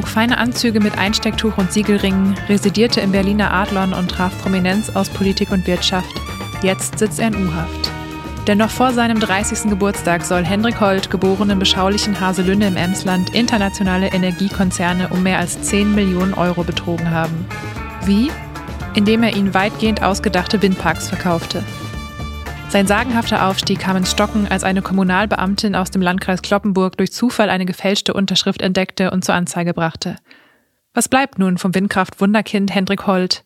trug feine Anzüge mit Einstecktuch und Siegelringen, residierte im Berliner Adlon und traf Prominenz aus Politik und Wirtschaft. Jetzt sitzt er in U-Haft. Denn noch vor seinem 30. Geburtstag soll Hendrik Holt, geboren im beschaulichen Haselünne im Emsland, internationale Energiekonzerne um mehr als 10 Millionen Euro betrogen haben. Wie? Indem er ihnen weitgehend ausgedachte Windparks verkaufte. Sein sagenhafter Aufstieg kam ins Stocken, als eine Kommunalbeamtin aus dem Landkreis Kloppenburg durch Zufall eine gefälschte Unterschrift entdeckte und zur Anzeige brachte. Was bleibt nun vom Windkraft-Wunderkind Hendrik Holt?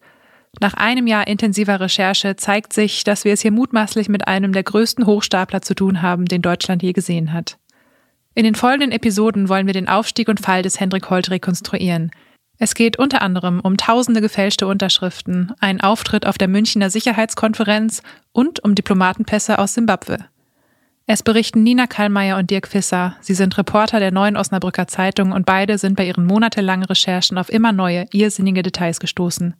Nach einem Jahr intensiver Recherche zeigt sich, dass wir es hier mutmaßlich mit einem der größten Hochstapler zu tun haben, den Deutschland je gesehen hat. In den folgenden Episoden wollen wir den Aufstieg und Fall des Hendrik Holt rekonstruieren. Es geht unter anderem um tausende gefälschte Unterschriften, einen Auftritt auf der Münchner Sicherheitskonferenz und um Diplomatenpässe aus Simbabwe. Es berichten Nina Kallmeier und Dirk Fisser. Sie sind Reporter der Neuen Osnabrücker Zeitung und beide sind bei ihren monatelangen Recherchen auf immer neue, irrsinnige Details gestoßen.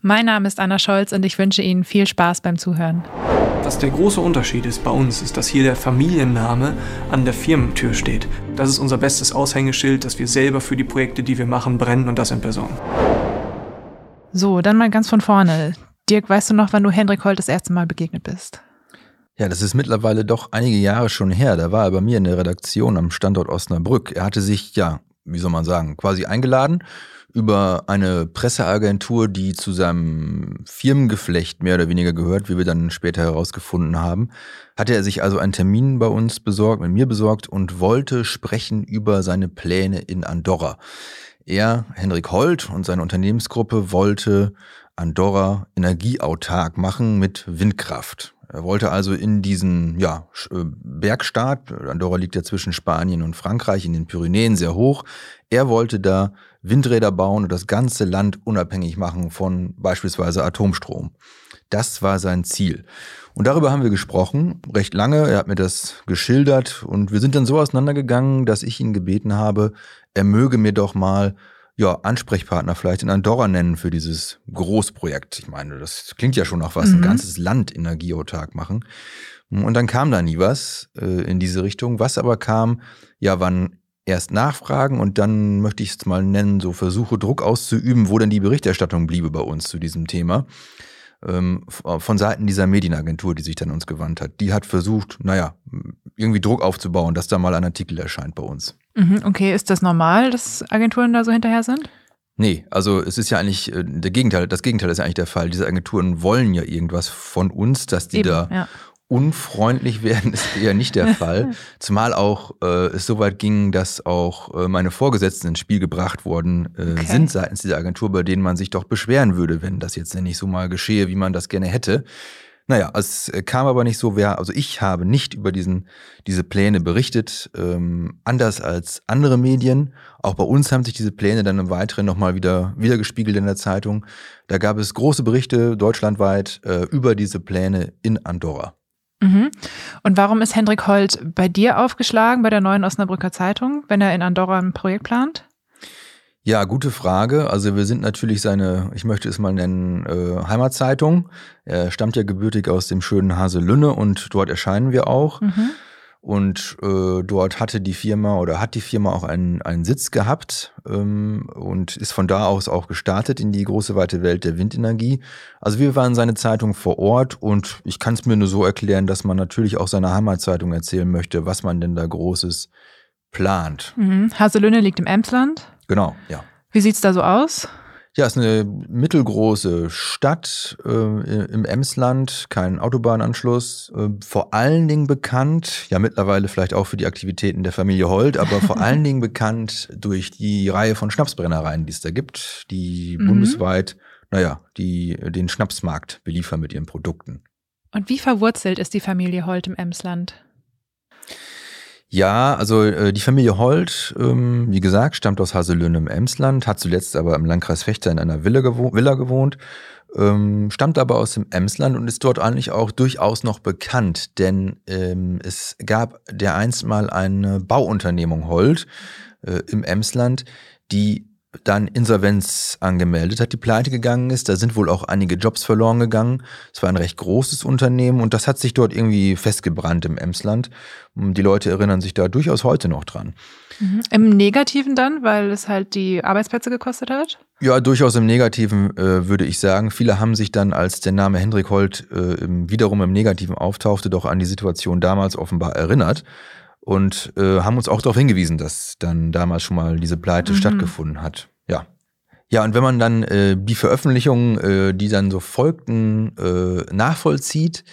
Mein Name ist Anna Scholz und ich wünsche Ihnen viel Spaß beim Zuhören. Was der große Unterschied ist bei uns, ist, dass hier der Familienname an der Firmentür steht. Das ist unser bestes Aushängeschild, dass wir selber für die Projekte, die wir machen, brennen und das in Person. So, dann mal ganz von vorne. Dirk, weißt du noch, wann du Hendrik Holt das erste Mal begegnet bist? Ja, das ist mittlerweile doch einige Jahre schon her. Da war er bei mir in der Redaktion am Standort Osnabrück. Er hatte sich, ja, wie soll man sagen, quasi eingeladen über eine Presseagentur, die zu seinem Firmengeflecht mehr oder weniger gehört, wie wir dann später herausgefunden haben, hatte er sich also einen Termin bei uns besorgt, mit mir besorgt und wollte sprechen über seine Pläne in Andorra. Er, Henrik Holt und seine Unternehmensgruppe wollte Andorra energieautark machen mit Windkraft. Er wollte also in diesen ja, äh, Bergstaat, Andorra liegt ja zwischen Spanien und Frankreich in den Pyrenäen sehr hoch, er wollte da Windräder bauen und das ganze Land unabhängig machen von beispielsweise Atomstrom. Das war sein Ziel. Und darüber haben wir gesprochen, recht lange. Er hat mir das geschildert und wir sind dann so auseinandergegangen, dass ich ihn gebeten habe, er möge mir doch mal ja, Ansprechpartner vielleicht in Andorra nennen für dieses Großprojekt. Ich meine, das klingt ja schon nach was, mhm. ein ganzes Land energieautark machen. Und dann kam da nie was äh, in diese Richtung. Was aber kam, ja, wann erst nachfragen und dann möchte ich es mal nennen, so Versuche, Druck auszuüben, wo denn die Berichterstattung bliebe bei uns zu diesem Thema. Ähm, von Seiten dieser Medienagentur, die sich dann uns gewandt hat. Die hat versucht, naja, irgendwie Druck aufzubauen, dass da mal ein Artikel erscheint bei uns. Mhm, okay, ist das normal, dass Agenturen da so hinterher sind? Nee, also es ist ja eigentlich äh, der Gegenteil, das Gegenteil ist ja eigentlich der Fall. Diese Agenturen wollen ja irgendwas von uns, dass die Eben, da ja unfreundlich werden ist eher nicht der Fall. Zumal auch äh, es so weit ging, dass auch äh, meine Vorgesetzten ins Spiel gebracht worden äh, okay. sind seitens dieser Agentur, bei denen man sich doch beschweren würde, wenn das jetzt nicht so mal geschehe, wie man das gerne hätte. Naja, es kam aber nicht so, wer, also ich habe nicht über diesen, diese Pläne berichtet, ähm, anders als andere Medien. Auch bei uns haben sich diese Pläne dann im Weiteren nochmal wieder wiedergespiegelt in der Zeitung. Da gab es große Berichte deutschlandweit äh, über diese Pläne in Andorra. Mhm. Und warum ist Hendrik Holt bei dir aufgeschlagen, bei der neuen Osnabrücker Zeitung, wenn er in Andorra ein Projekt plant? Ja, gute Frage. Also wir sind natürlich seine, ich möchte es mal nennen, äh, Heimatzeitung. Er stammt ja gebürtig aus dem schönen Haselünne und dort erscheinen wir auch. Mhm. Und äh, dort hatte die Firma oder hat die Firma auch einen, einen Sitz gehabt ähm, und ist von da aus auch gestartet in die große weite Welt der Windenergie. Also wir waren seine Zeitung vor Ort und ich kann es mir nur so erklären, dass man natürlich auch seiner Heimatzeitung erzählen möchte, was man denn da Großes plant. Mhm. Haselünne liegt im Emsland. Genau, ja. Wie sieht's da so aus? Ja, es ist eine mittelgroße Stadt äh, im Emsland, kein Autobahnanschluss. Äh, vor allen Dingen bekannt, ja mittlerweile vielleicht auch für die Aktivitäten der Familie Holt, aber vor allen Dingen bekannt durch die Reihe von Schnapsbrennereien, die es da gibt, die mhm. bundesweit, naja, die den Schnapsmarkt beliefern mit ihren Produkten. Und wie verwurzelt ist die Familie Holt im Emsland? Ja, also äh, die Familie Holt, ähm, wie gesagt, stammt aus Haselünne im Emsland, hat zuletzt aber im Landkreis Fechter in einer Villa, gewo Villa gewohnt, ähm, stammt aber aus dem Emsland und ist dort eigentlich auch durchaus noch bekannt, denn ähm, es gab der einst mal eine Bauunternehmung Holt äh, im Emsland, die dann Insolvenz angemeldet hat, die pleite gegangen ist. Da sind wohl auch einige Jobs verloren gegangen. Es war ein recht großes Unternehmen und das hat sich dort irgendwie festgebrannt im Emsland. Die Leute erinnern sich da durchaus heute noch dran. Mhm. Im Negativen dann, weil es halt die Arbeitsplätze gekostet hat? Ja, durchaus im Negativen äh, würde ich sagen. Viele haben sich dann, als der Name Hendrik Holt äh, wiederum im Negativen auftauchte, doch an die Situation damals offenbar erinnert und äh, haben uns auch darauf hingewiesen, dass dann damals schon mal diese Pleite mhm. stattgefunden hat. Ja. Ja, und wenn man dann äh, die Veröffentlichungen, äh, die dann so folgten, äh, nachvollzieht,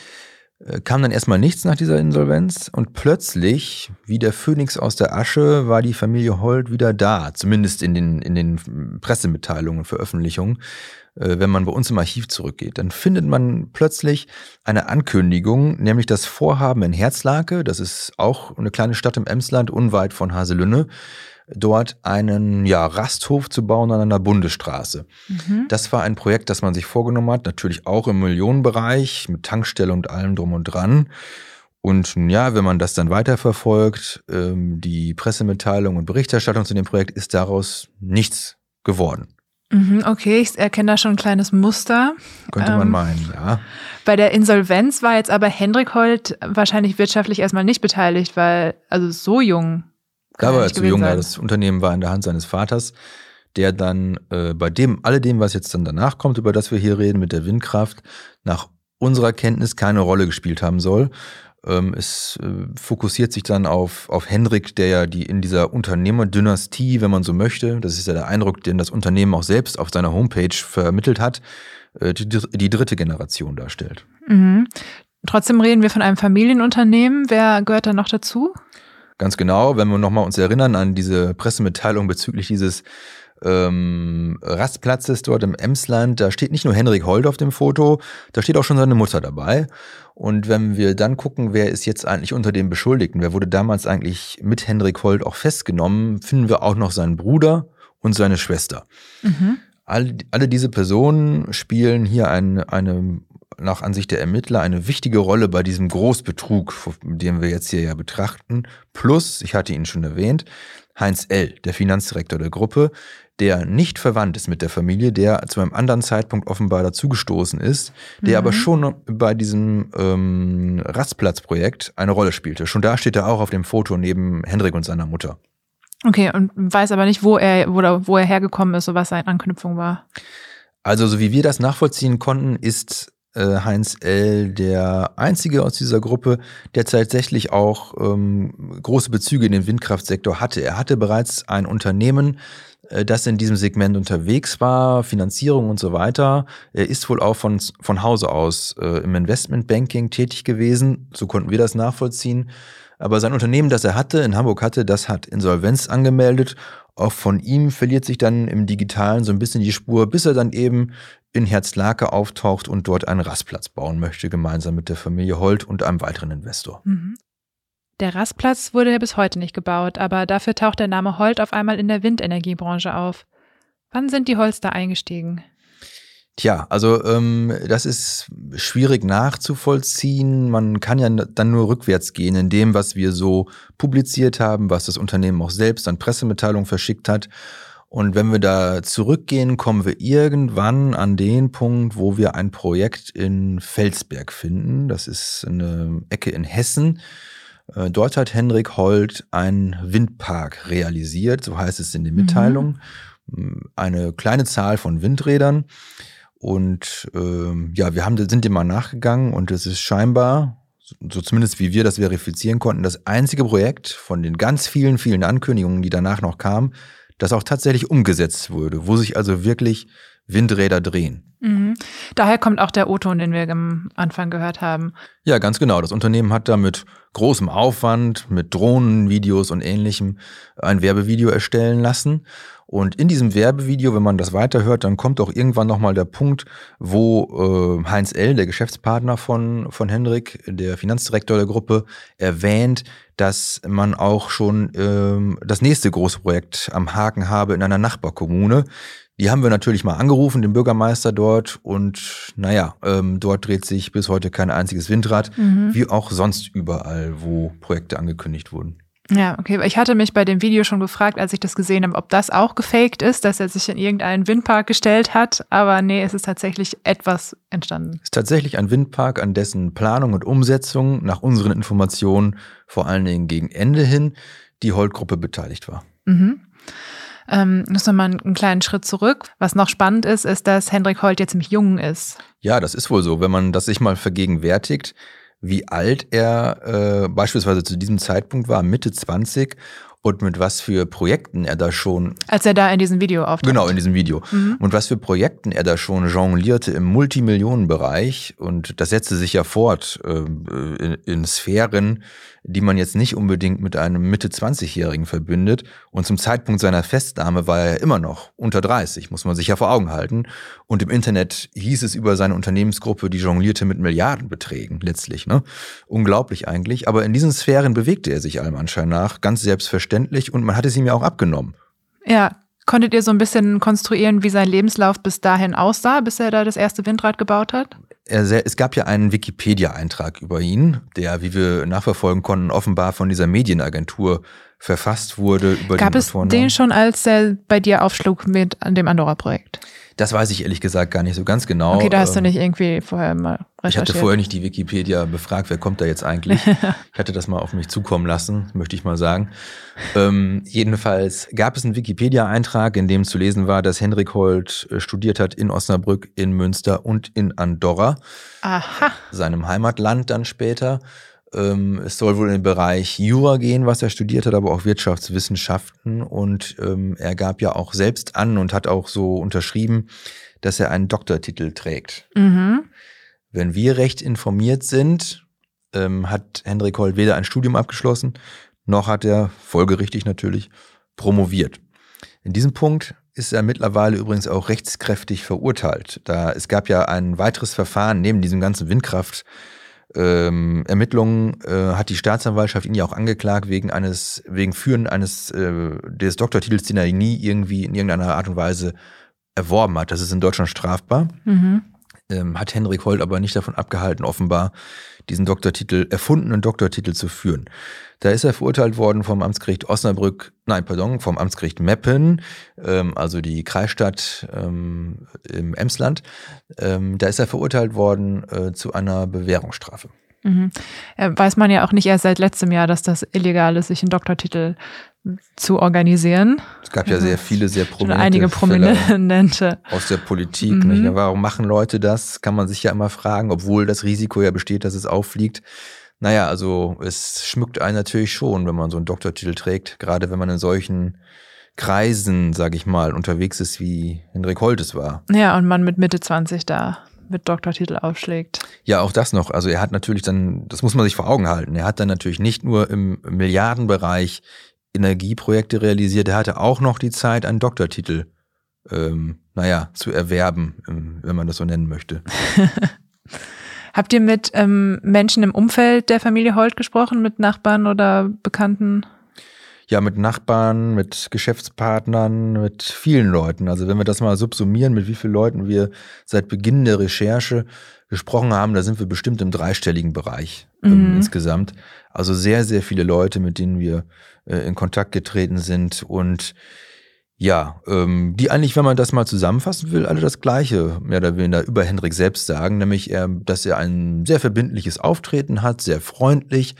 äh, kam dann erstmal nichts nach dieser Insolvenz und plötzlich, wie der Phönix aus der Asche, war die Familie Holt wieder da, zumindest in den, in den Pressemitteilungen und Veröffentlichungen. Äh, wenn man bei uns im Archiv zurückgeht, dann findet man plötzlich eine Ankündigung, nämlich das Vorhaben in Herzlake, das ist auch eine kleine Stadt im Emsland, unweit von Haselünne, dort einen ja, Rasthof zu bauen an einer Bundesstraße. Mhm. Das war ein Projekt, das man sich vorgenommen hat, natürlich auch im Millionenbereich, mit Tankstelle und allem drum und dran. Und ja, wenn man das dann weiterverfolgt, ähm, die Pressemitteilung und Berichterstattung zu dem Projekt ist daraus nichts geworden. Mhm, okay, ich erkenne da schon ein kleines Muster. Könnte man ähm, meinen, ja. Bei der Insolvenz war jetzt aber Hendrik Holt wahrscheinlich wirtschaftlich erstmal nicht beteiligt, weil, also so jung. Da war er zu jung, ja. Das Unternehmen war in der Hand seines Vaters, der dann äh, bei dem, alledem, was jetzt dann danach kommt, über das wir hier reden, mit der Windkraft, nach unserer Kenntnis keine Rolle gespielt haben soll. Ähm, es äh, fokussiert sich dann auf, auf Hendrik, der ja die in dieser Unternehmerdynastie, wenn man so möchte, das ist ja der Eindruck, den das Unternehmen auch selbst auf seiner Homepage vermittelt hat, äh, die, die dritte Generation darstellt. Mhm. Trotzdem reden wir von einem Familienunternehmen. Wer gehört da noch dazu? Ganz genau, wenn wir nochmal uns erinnern an diese Pressemitteilung bezüglich dieses ähm, Rastplatzes dort im Emsland, da steht nicht nur Henrik Holt auf dem Foto, da steht auch schon seine Mutter dabei. Und wenn wir dann gucken, wer ist jetzt eigentlich unter den Beschuldigten, wer wurde damals eigentlich mit Henrik Holt auch festgenommen, finden wir auch noch seinen Bruder und seine Schwester. Mhm. All, alle diese Personen spielen hier eine, eine, nach Ansicht der Ermittler, eine wichtige Rolle bei diesem Großbetrug, den wir jetzt hier ja betrachten. Plus, ich hatte ihn schon erwähnt, Heinz L., der Finanzdirektor der Gruppe, der nicht verwandt ist mit der Familie, der zu einem anderen Zeitpunkt offenbar dazugestoßen ist, der mhm. aber schon bei diesem ähm, Rastplatzprojekt eine Rolle spielte. Schon da steht er auch auf dem Foto neben Hendrik und seiner Mutter. Okay, und weiß aber nicht, wo er, wo, wo er hergekommen ist oder was seine Anknüpfung war. Also, so wie wir das nachvollziehen konnten, ist äh, Heinz L. der einzige aus dieser Gruppe, der tatsächlich auch ähm, große Bezüge in den Windkraftsektor hatte. Er hatte bereits ein Unternehmen, äh, das in diesem Segment unterwegs war, Finanzierung und so weiter. Er ist wohl auch von, von Hause aus äh, im Investmentbanking tätig gewesen. So konnten wir das nachvollziehen. Aber sein Unternehmen, das er hatte, in Hamburg hatte, das hat Insolvenz angemeldet. Auch von ihm verliert sich dann im Digitalen so ein bisschen die Spur, bis er dann eben in Herzlake auftaucht und dort einen Rastplatz bauen möchte, gemeinsam mit der Familie Holt und einem weiteren Investor. Mhm. Der Rastplatz wurde ja bis heute nicht gebaut, aber dafür taucht der Name Holt auf einmal in der Windenergiebranche auf. Wann sind die Holz da eingestiegen? Tja, also ähm, das ist schwierig nachzuvollziehen. Man kann ja dann nur rückwärts gehen in dem, was wir so publiziert haben, was das Unternehmen auch selbst an Pressemitteilungen verschickt hat. Und wenn wir da zurückgehen, kommen wir irgendwann an den Punkt, wo wir ein Projekt in Felsberg finden. Das ist eine Ecke in Hessen. Äh, dort hat Henrik Holt einen Windpark realisiert, so heißt es in den Mitteilungen. Mhm. Eine kleine Zahl von Windrädern. Und ähm, ja, wir haben, sind dem mal nachgegangen und es ist scheinbar, so zumindest wie wir das verifizieren konnten, das einzige Projekt von den ganz vielen, vielen Ankündigungen, die danach noch kamen, das auch tatsächlich umgesetzt wurde, wo sich also wirklich Windräder drehen. Mhm. Daher kommt auch der O-Ton, den wir am Anfang gehört haben. Ja, ganz genau. Das Unternehmen hat da mit großem Aufwand, mit Drohnenvideos und ähnlichem ein Werbevideo erstellen lassen. Und in diesem Werbevideo, wenn man das weiterhört, dann kommt auch irgendwann nochmal der Punkt, wo äh, Heinz L., der Geschäftspartner von, von Hendrik, der Finanzdirektor der Gruppe, erwähnt, dass man auch schon ähm, das nächste große Projekt am Haken habe in einer Nachbarkommune. Die haben wir natürlich mal angerufen, den Bürgermeister dort. Und naja, ähm, dort dreht sich bis heute kein einziges Windrad, mhm. wie auch sonst überall, wo Projekte angekündigt wurden. Ja, okay. Ich hatte mich bei dem Video schon gefragt, als ich das gesehen habe, ob das auch gefaked ist, dass er sich in irgendeinen Windpark gestellt hat. Aber nee, es ist tatsächlich etwas entstanden. Es ist tatsächlich ein Windpark, an dessen Planung und Umsetzung nach unseren Informationen vor allen Dingen gegen Ende hin die Holt-Gruppe beteiligt war. Mhm. Ähm, noch mal einen kleinen Schritt zurück. Was noch spannend ist, ist, dass Hendrik Holt jetzt ziemlich jung ist. Ja, das ist wohl so. Wenn man das sich mal vergegenwärtigt, wie alt er äh, beispielsweise zu diesem Zeitpunkt war, Mitte 20 und mit was für Projekten er da schon. Als er da in diesem Video auftaucht. Genau, in diesem Video. Mhm. Und was für Projekten er da schon jonglierte im Multimillionenbereich. Und das setzte sich ja fort äh, in, in Sphären, die man jetzt nicht unbedingt mit einem Mitte-20-Jährigen verbindet. Und zum Zeitpunkt seiner Festnahme war er immer noch unter 30, muss man sich ja vor Augen halten. Und im Internet hieß es über seine Unternehmensgruppe, die jonglierte mit Milliardenbeträgen letztlich. Ne? Unglaublich eigentlich. Aber in diesen Sphären bewegte er sich allem Anschein nach, ganz selbstverständlich. Und man hat es ihm ja auch abgenommen. Ja, Konntet ihr so ein bisschen konstruieren, wie sein Lebenslauf bis dahin aussah, bis er da das erste Windrad gebaut hat? es gab ja einen Wikipedia-Eintrag über ihn, der, wie wir nachverfolgen konnten, offenbar von dieser Medienagentur verfasst wurde. Über Gab es den schon, als er bei dir aufschlug mit dem Andorra-Projekt? Das weiß ich ehrlich gesagt gar nicht so ganz genau. Okay, da hast du ähm, nicht irgendwie vorher mal recherchiert. Ich hatte vorher nicht die Wikipedia befragt, wer kommt da jetzt eigentlich. ich hatte das mal auf mich zukommen lassen, möchte ich mal sagen. Ähm, jedenfalls gab es einen Wikipedia-Eintrag, in dem zu lesen war, dass Henrik Holt äh, studiert hat in Osnabrück, in Münster und in Andorra. Aha. Seinem Heimatland dann später. Ähm, es soll wohl in den Bereich Jura gehen, was er studiert hat, aber auch Wirtschaftswissenschaften. Und ähm, er gab ja auch selbst an und hat auch so unterschrieben, dass er einen Doktortitel trägt. Mhm. Wenn wir recht informiert sind, ähm, hat Hendrik Holt weder ein Studium abgeschlossen, noch hat er, folgerichtig natürlich, promoviert. In diesem Punkt ist er mittlerweile übrigens auch rechtskräftig verurteilt. Da es gab ja ein weiteres Verfahren neben diesem ganzen Windkraft ähm, Ermittlungen äh, hat die Staatsanwaltschaft ihn ja auch angeklagt wegen eines, wegen Führen eines äh, des Doktortitels, den er nie irgendwie in irgendeiner Art und Weise erworben hat. Das ist in Deutschland strafbar. Mhm. Ähm, hat Henrik Holt aber nicht davon abgehalten, offenbar diesen Doktortitel, erfundenen Doktortitel zu führen. Da ist er verurteilt worden vom Amtsgericht Osnabrück, nein, pardon, vom Amtsgericht Meppen, ähm, also die Kreisstadt ähm, im Emsland. Ähm, da ist er verurteilt worden äh, zu einer Bewährungsstrafe. Mhm. Weiß man ja auch nicht erst seit letztem Jahr, dass das illegal ist, sich einen Doktortitel zu organisieren. Es gab ja sehr viele, sehr prominente einige Prominente aus der Politik. Mhm. Warum machen Leute das? Kann man sich ja immer fragen, obwohl das Risiko ja besteht, dass es auffliegt. Naja, also es schmückt einen natürlich schon, wenn man so einen Doktortitel trägt, gerade wenn man in solchen Kreisen, sag ich mal, unterwegs ist, wie Hendrik Holtes war. Ja, und man mit Mitte 20 da mit Doktortitel aufschlägt. Ja, auch das noch. Also er hat natürlich dann, das muss man sich vor Augen halten, er hat dann natürlich nicht nur im Milliardenbereich Energieprojekte realisiert, er hatte auch noch die Zeit, einen Doktortitel, ähm, naja, zu erwerben, ähm, wenn man das so nennen möchte. Habt ihr mit ähm, Menschen im Umfeld der Familie Holt gesprochen, mit Nachbarn oder Bekannten? Ja, mit Nachbarn, mit Geschäftspartnern, mit vielen Leuten. Also wenn wir das mal subsumieren, mit wie vielen Leuten wir seit Beginn der Recherche gesprochen haben, da sind wir bestimmt im dreistelligen Bereich ähm, mhm. insgesamt. Also sehr, sehr viele Leute, mit denen wir äh, in Kontakt getreten sind und ja, ähm, die eigentlich, wenn man das mal zusammenfassen will, alle das Gleiche mehr oder weniger über Hendrik selbst sagen, nämlich, er, dass er ein sehr verbindliches Auftreten hat, sehr freundlich,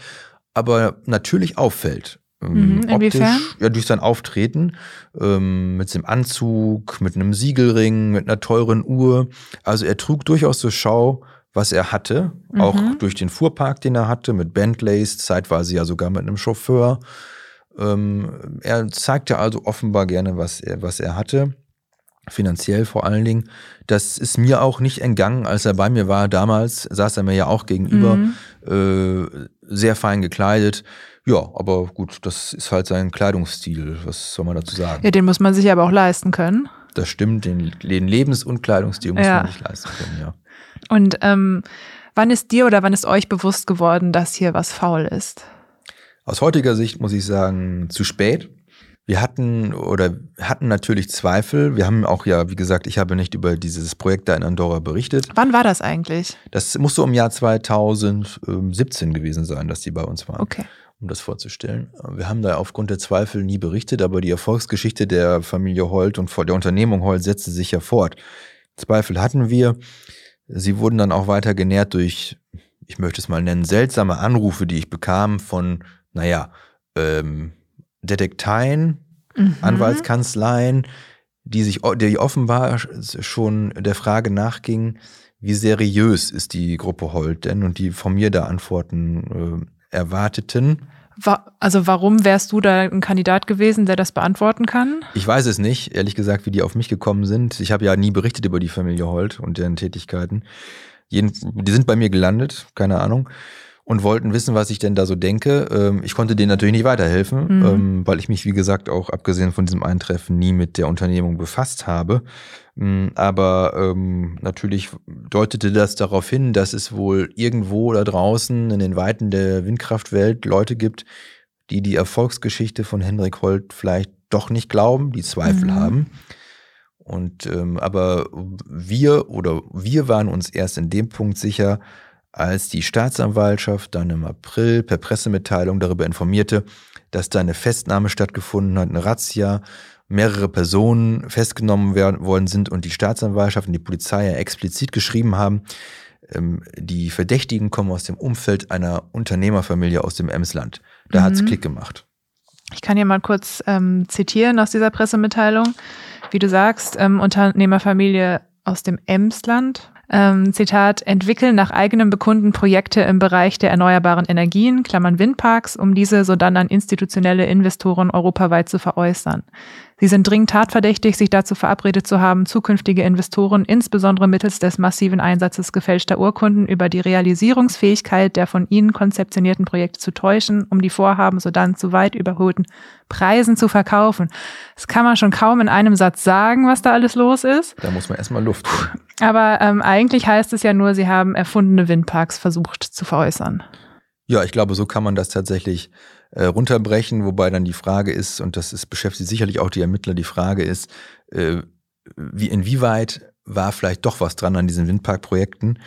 aber natürlich auffällt. Ähm, mhm, inwiefern? Optisch, ja, durch sein Auftreten, ähm, mit seinem Anzug, mit einem Siegelring, mit einer teuren Uhr. Also er trug durchaus zur Schau, was er hatte, mhm. auch durch den Fuhrpark, den er hatte, mit Bentleys, zeitweise ja sogar mit einem Chauffeur. Ähm, er zeigte also offenbar gerne, was er, was er hatte. Finanziell vor allen Dingen. Das ist mir auch nicht entgangen, als er bei mir war. Damals saß er mir ja auch gegenüber, mhm. äh, sehr fein gekleidet. Ja, aber gut, das ist halt sein Kleidungsstil. Was soll man dazu sagen? Ja, den muss man sich aber auch leisten können. Das stimmt, den, den Lebens- und Kleidungsstil muss ja. man sich leisten können, ja. Und ähm, wann ist dir oder wann ist euch bewusst geworden, dass hier was faul ist? Aus heutiger Sicht muss ich sagen, zu spät. Wir hatten oder hatten natürlich Zweifel. Wir haben auch ja, wie gesagt, ich habe nicht über dieses Projekt da in Andorra berichtet. Wann war das eigentlich? Das musste um Jahr 2017 gewesen sein, dass die bei uns waren. Okay. Um das vorzustellen. Wir haben da aufgrund der Zweifel nie berichtet, aber die Erfolgsgeschichte der Familie Holt und der Unternehmung Holt setzte sich ja fort. Zweifel hatten wir. Sie wurden dann auch weiter genährt durch, ich möchte es mal nennen, seltsame Anrufe, die ich bekam von, naja, ähm, Detekteien, mhm. Anwaltskanzleien, die sich, die offenbar schon der Frage nachgingen, wie seriös ist die Gruppe Holt denn und die von mir da Antworten äh, erwarteten. Also warum wärst du da ein Kandidat gewesen, der das beantworten kann? Ich weiß es nicht, ehrlich gesagt, wie die auf mich gekommen sind. Ich habe ja nie berichtet über die Familie Holt und deren Tätigkeiten. die sind bei mir gelandet, keine Ahnung und wollten wissen, was ich denn da so denke. Ähm, ich konnte denen natürlich nicht weiterhelfen, mhm. Ähm, weil ich mich, wie gesagt, auch abgesehen von diesem Eintreffen nie mit der Unternehmung befasst habe. Mm, aber ähm, natürlich deutete das darauf hin, dass es wohl irgendwo da draußen in den Weiten der Windkraftwelt Leute gibt, die die Erfolgsgeschichte von Hendrik Holt vielleicht doch nicht glauben, die Zweifel mhm. haben. Und ähm, aber wir oder wir waren uns erst in dem Punkt sicher, als die Staatsanwaltschaft dann im April per Pressemitteilung darüber informierte, dass da eine Festnahme stattgefunden hat, eine Razzia, mehrere Personen festgenommen werden, worden sind und die Staatsanwaltschaft und die Polizei ja explizit geschrieben haben, ähm, die Verdächtigen kommen aus dem Umfeld einer Unternehmerfamilie aus dem Emsland. Da mhm. hat es Klick gemacht. Ich kann hier mal kurz ähm, zitieren aus dieser Pressemitteilung. Wie du sagst, ähm, Unternehmerfamilie aus dem Emsland ähm, Zitat, entwickeln nach eigenem Bekunden Projekte im Bereich der erneuerbaren Energien, Klammern Windparks, um diese sodann an institutionelle Investoren europaweit zu veräußern. Sie sind dringend tatverdächtig, sich dazu verabredet zu haben, zukünftige Investoren insbesondere mittels des massiven Einsatzes gefälschter Urkunden über die Realisierungsfähigkeit der von ihnen konzeptionierten Projekte zu täuschen, um die Vorhaben sodann zu weit überholten Preisen zu verkaufen. Das kann man schon kaum in einem Satz sagen, was da alles los ist. Da muss man erstmal Luft. Holen. Aber ähm, eigentlich heißt es ja nur, sie haben erfundene Windparks versucht zu veräußern. Ja, ich glaube, so kann man das tatsächlich äh, runterbrechen, wobei dann die Frage ist, und das ist, beschäftigt sicherlich auch die Ermittler, die Frage ist, äh, wie, inwieweit war vielleicht doch was dran an diesen Windparkprojekten,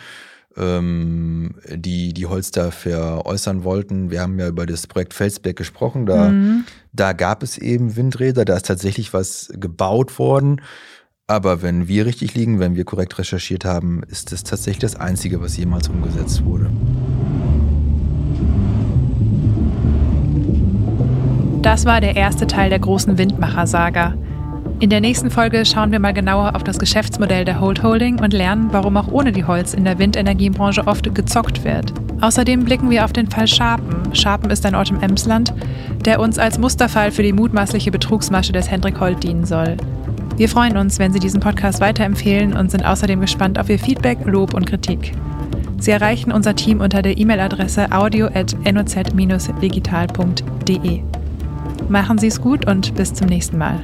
ähm, die die Holster veräußern wollten. Wir haben ja über das Projekt Felsberg gesprochen, da, mhm. da gab es eben Windräder, da ist tatsächlich was gebaut worden. Aber wenn wir richtig liegen, wenn wir korrekt recherchiert haben, ist das tatsächlich das Einzige, was jemals umgesetzt wurde. Das war der erste Teil der großen Windmacher-Saga. In der nächsten Folge schauen wir mal genauer auf das Geschäftsmodell der Hold Holding und lernen, warum auch ohne die Holz in der Windenergiebranche oft gezockt wird. Außerdem blicken wir auf den Fall Scharpen. Scharpen ist ein Ort im Emsland, der uns als Musterfall für die mutmaßliche Betrugsmasche des Hendrik Holt dienen soll. Wir freuen uns, wenn Sie diesen Podcast weiterempfehlen und sind außerdem gespannt auf Ihr Feedback, Lob und Kritik. Sie erreichen unser Team unter der E-Mail-Adresse audio.noz-digital.de. Machen Sie es gut und bis zum nächsten Mal.